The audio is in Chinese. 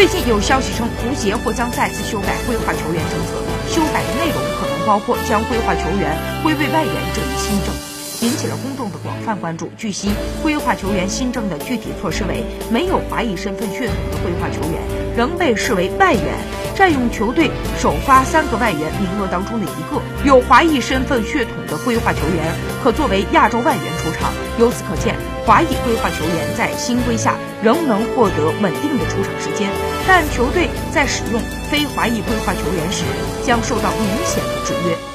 最近有消息称，足协或将再次修改规划球员政策，修改的内容可能包括将规划球员归为外援这一新政。引起了公众的广泛关注。据悉，规划球员新政的具体措施为：没有华裔身份血统的规划球员仍被视为外援，占用球队首发三个外援名额当中的一个；有华裔身份血统的规划球员可作为亚洲外援出场。由此可见，华裔规划球员在新规下仍能获得稳定的出场时间，但球队在使用非华裔规划球员时将受到明显的制约。